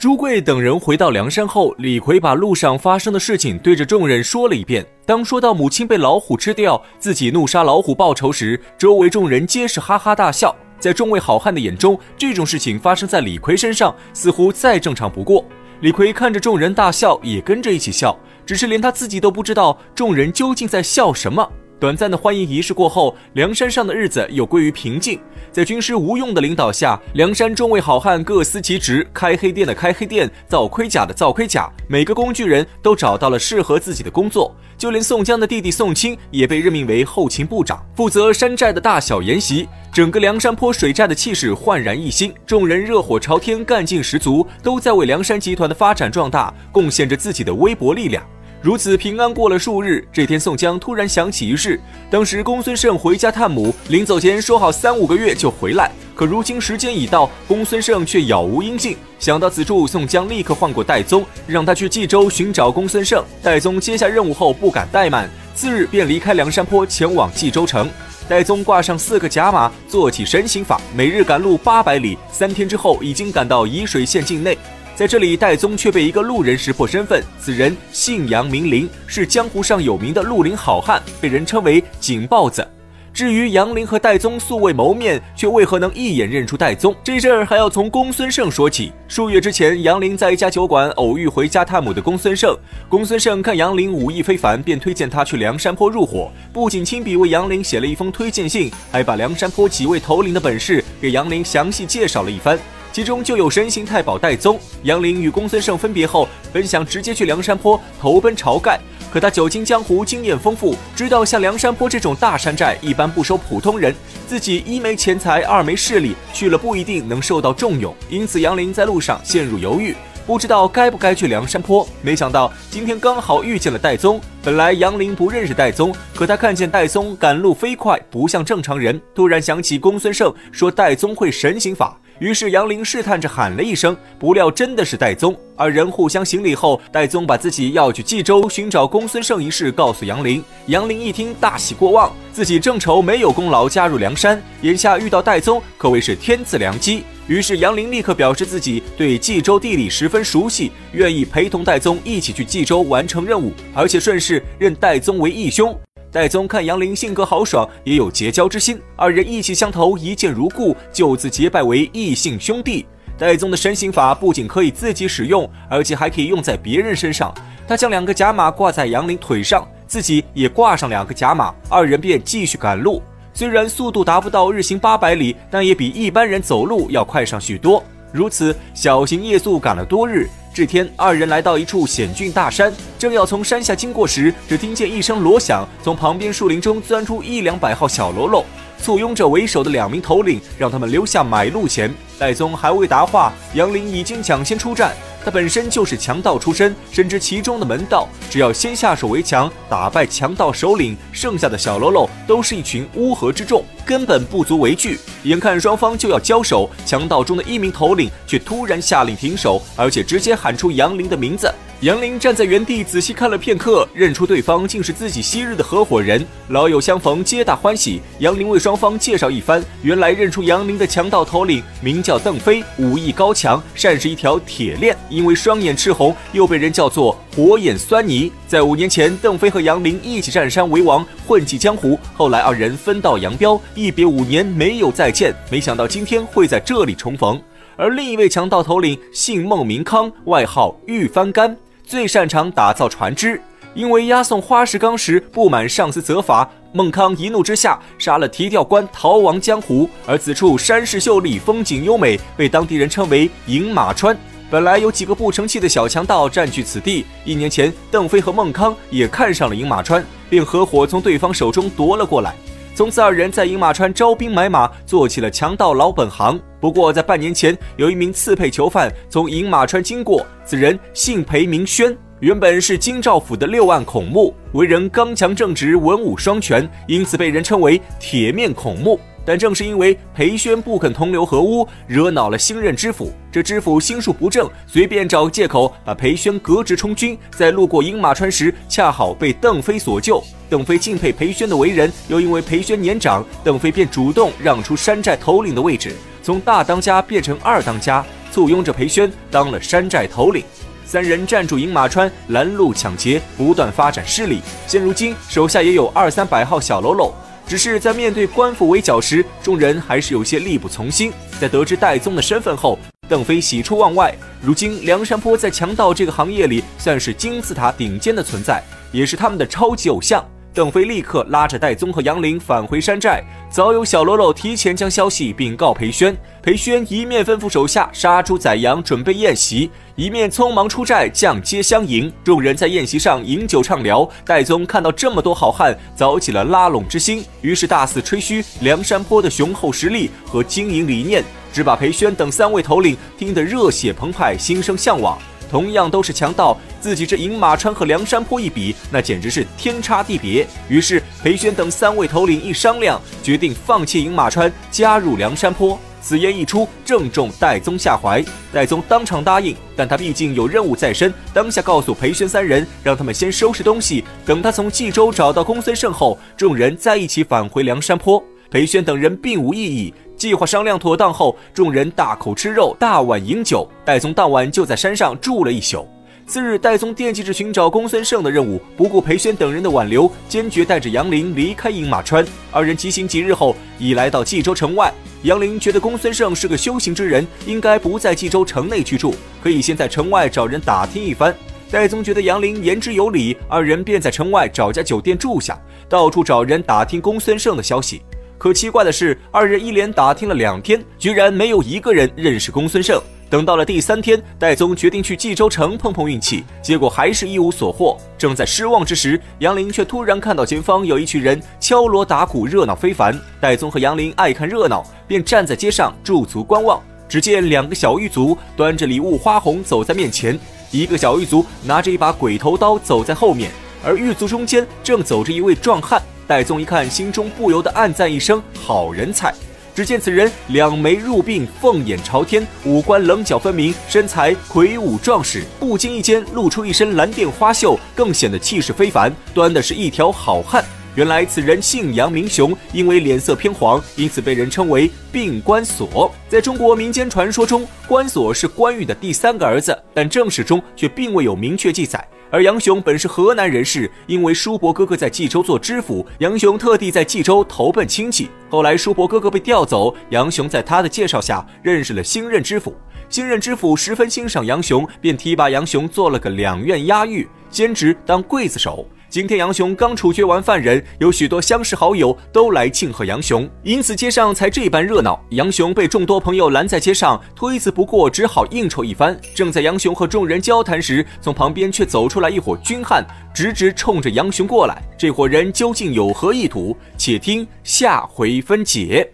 朱贵等人回到梁山后，李逵把路上发生的事情对着众人说了一遍。当说到母亲被老虎吃掉，自己怒杀老虎报仇时，周围众人皆是哈哈大笑。在众位好汉的眼中，这种事情发生在李逵身上，似乎再正常不过。李逵看着众人大笑，也跟着一起笑，只是连他自己都不知道众人究竟在笑什么。短暂的欢迎仪式过后，梁山上的日子又归于平静。在军师吴用的领导下，梁山众位好汉各司其职，开黑店的开黑店，造盔甲的造盔甲。每个工具人都找到了适合自己的工作，就连宋江的弟弟宋清也被任命为后勤部长，负责山寨的大小筵席。整个梁山坡水寨的气势焕然一新，众人热火朝天，干劲十足，都在为梁山集团的发展壮大贡献着自己的微薄力量。如此平安过了数日，这天宋江突然想起一事。当时公孙胜回家探母，临走前说好三五个月就回来，可如今时间已到，公孙胜却杳无音信。想到此处，宋江立刻唤过戴宗，让他去冀州寻找公孙胜。戴宗接下任务后不敢怠慢，次日便离开梁山坡前往冀州城。戴宗挂上四个甲马，做起神行法，每日赶路八百里，三天之后已经赶到沂水县境内。在这里，戴宗却被一个路人识破身份。此人姓杨，名林，是江湖上有名的绿林好汉，被人称为“警豹子”。至于杨林和戴宗素未谋面，却为何能一眼认出戴宗？这事儿还要从公孙胜说起。数月之前，杨林在一家酒馆偶遇回家探母的公孙胜。公孙胜看杨林武艺非凡，便推荐他去梁山坡入伙。不仅亲笔为杨林写了一封推荐信，还把梁山坡几位头领的本事给杨林详细介绍了一番。其中就有神行太保戴宗。杨林与公孙胜分别后，本想直接去梁山坡投奔晁盖，可他久经江湖，经验丰富，知道像梁山坡这种大山寨一般不收普通人，自己一没钱财，二没势力，去了不一定能受到重用。因此，杨林在路上陷入犹豫，不知道该不该去梁山坡。没想到今天刚好遇见了戴宗。本来杨林不认识戴宗，可他看见戴宗赶路飞快，不像正常人，突然想起公孙胜说戴宗会神行法。于是杨林试探着喊了一声，不料真的是戴宗。二人互相行礼后，戴宗把自己要去冀州寻找公孙胜一事告诉杨林。杨林一听大喜过望，自己正愁没有功劳加入梁山，眼下遇到戴宗可谓是天赐良机。于是杨林立刻表示自己对冀州地理十分熟悉，愿意陪同戴宗一起去冀州完成任务，而且顺势认戴宗为义兄。戴宗看杨林性格豪爽，也有结交之心，二人意气相投，一见如故，就此结拜为异姓兄弟。戴宗的神行法不仅可以自己使用，而且还可以用在别人身上。他将两个甲马挂在杨林腿上，自己也挂上两个甲马，二人便继续赶路。虽然速度达不到日行八百里，但也比一般人走路要快上许多。如此小行夜宿赶了多日。这天，二人来到一处险峻大山，正要从山下经过时，只听见一声锣响，从旁边树林中钻出一两百号小喽啰，簇拥着为首的两名头领，让他们留下买路钱。戴宗还未答话，杨林已经抢先出战。他本身就是强盗出身，深知其中的门道。只要先下手为强，打败强盗首领，剩下的小喽啰都是一群乌合之众，根本不足为惧。眼看双方就要交手，强盗中的一名头领却突然下令停手，而且直接喊出杨林的名字。杨林站在原地仔细看了片刻，认出对方竟是自己昔日的合伙人，老友相逢，皆大欢喜。杨林为双方介绍一番，原来认出杨林的强盗头领名叫邓飞，武艺高强，善是一条铁链，因为双眼赤红，又被人叫做火眼狻猊。在五年前，邓飞和杨林一起占山为王，混迹江湖。后来二人分道扬镳，一别五年没有再见。没想到今天会在这里重逢。而另一位强盗头领姓孟，名康，外号玉翻竿。最擅长打造船只，因为押送花石纲时不满上司责罚，孟康一怒之下杀了提调官，逃亡江湖。而此处山势秀丽，风景优美，被当地人称为饮马川。本来有几个不成器的小强盗占据此地，一年前邓飞和孟康也看上了饮马川，便合伙从对方手中夺了过来。从此，二人在饮马川招兵买马，做起了强盗老本行。不过，在半年前，有一名刺配囚犯从饮马川经过，此人姓裴，名轩，原本是京兆府的六案孔目，为人刚强正直，文武双全，因此被人称为铁面孔目。但正是因为裴宣不肯同流合污，惹恼了新任知府。这知府心术不正，随便找个借口把裴宣革职充军。在路过饮马川时，恰好被邓飞所救。邓飞敬佩裴宣的为人，又因为裴宣年长，邓飞便主动让出山寨头领的位置，从大当家变成二当家。簇拥着裴宣当了山寨头领。三人占住饮马川，拦路抢劫，不断发展势力。现如今手下也有二三百号小喽啰，只是在面对官府围剿时，众人还是有些力不从心。在得知戴宗的身份后，邓飞喜出望外。如今梁山泊在强盗这个行业里算是金字塔顶尖的存在，也是他们的超级偶像。邓飞立刻拉着戴宗和杨凌返回山寨。早有小喽啰提前将消息禀告裴宣，裴宣一面吩咐手下杀猪宰羊准备宴席，一面匆忙出寨降阶相迎。众人在宴席上饮酒畅聊。戴宗看到这么多好汉，早起了拉拢之心，于是大肆吹嘘梁山泊的雄厚实力和经营理念，只把裴宣等三位头领听得热血澎湃，心生向往。同样都是强盗，自己这饮马川和梁山泊一比，那简直是天差地别。于是裴宣等三位头领一商量，决定放弃饮马川，加入梁山泊。此言一出，正中戴宗下怀。戴宗当场答应，但他毕竟有任务在身，当下告诉裴宣三人，让他们先收拾东西，等他从冀州找到公孙胜后，众人再一起返回梁山坡。裴宣等人并无异议。计划商量妥当后，众人大口吃肉，大碗饮酒。戴宗当晚就在山上住了一宿。次日，戴宗惦记着寻找公孙胜的任务，不顾裴宣等人的挽留，坚决带着杨林离开饮马川。二人急行几日后，已来到冀州城外。杨林觉得公孙胜是个修行之人，应该不在冀州城内居住，可以先在城外找人打听一番。戴宗觉得杨林言之有理，二人便在城外找家酒店住下，到处找人打听公孙胜的消息。可奇怪的是，二人一连打听了两天，居然没有一个人认识公孙胜。等到了第三天，戴宗决定去冀州城碰碰运气，结果还是一无所获。正在失望之时，杨林却突然看到前方有一群人敲锣打鼓，热闹非凡。戴宗和杨林爱看热闹，便站在街上驻足观望。只见两个小狱卒端着礼物花红走在面前，一个小狱卒拿着一把鬼头刀走在后面，而狱卒中间正走着一位壮汉。戴宗一看，心中不由得暗赞一声：“好人才！”只见此人两眉入鬓，凤眼朝天，五官棱角分明，身材魁梧壮实，不经意间露出一身蓝靛花袖，更显得气势非凡。端的是一条好汉。原来此人姓杨名雄，因为脸色偏黄，因此被人称为病关索。在中国民间传说中，关索是关羽的第三个儿子，但正史中却并未有明确记载。而杨雄本是河南人士，因为叔伯哥哥在冀州做知府，杨雄特地在冀州投奔亲戚。后来叔伯哥哥被调走，杨雄在他的介绍下认识了新任知府。新任知府十分欣赏杨雄，便提拔杨雄做了个两院押狱，兼职当刽子手。今天杨雄刚处决完犯人，有许多相识好友都来庆贺杨雄，因此街上才这般热闹。杨雄被众多朋友拦在街上，推辞不过，只好应酬一番。正在杨雄和众人交谈时，从旁边却走出来一伙军汉，直直冲着杨雄过来。这伙人究竟有何意图？且听下回分解。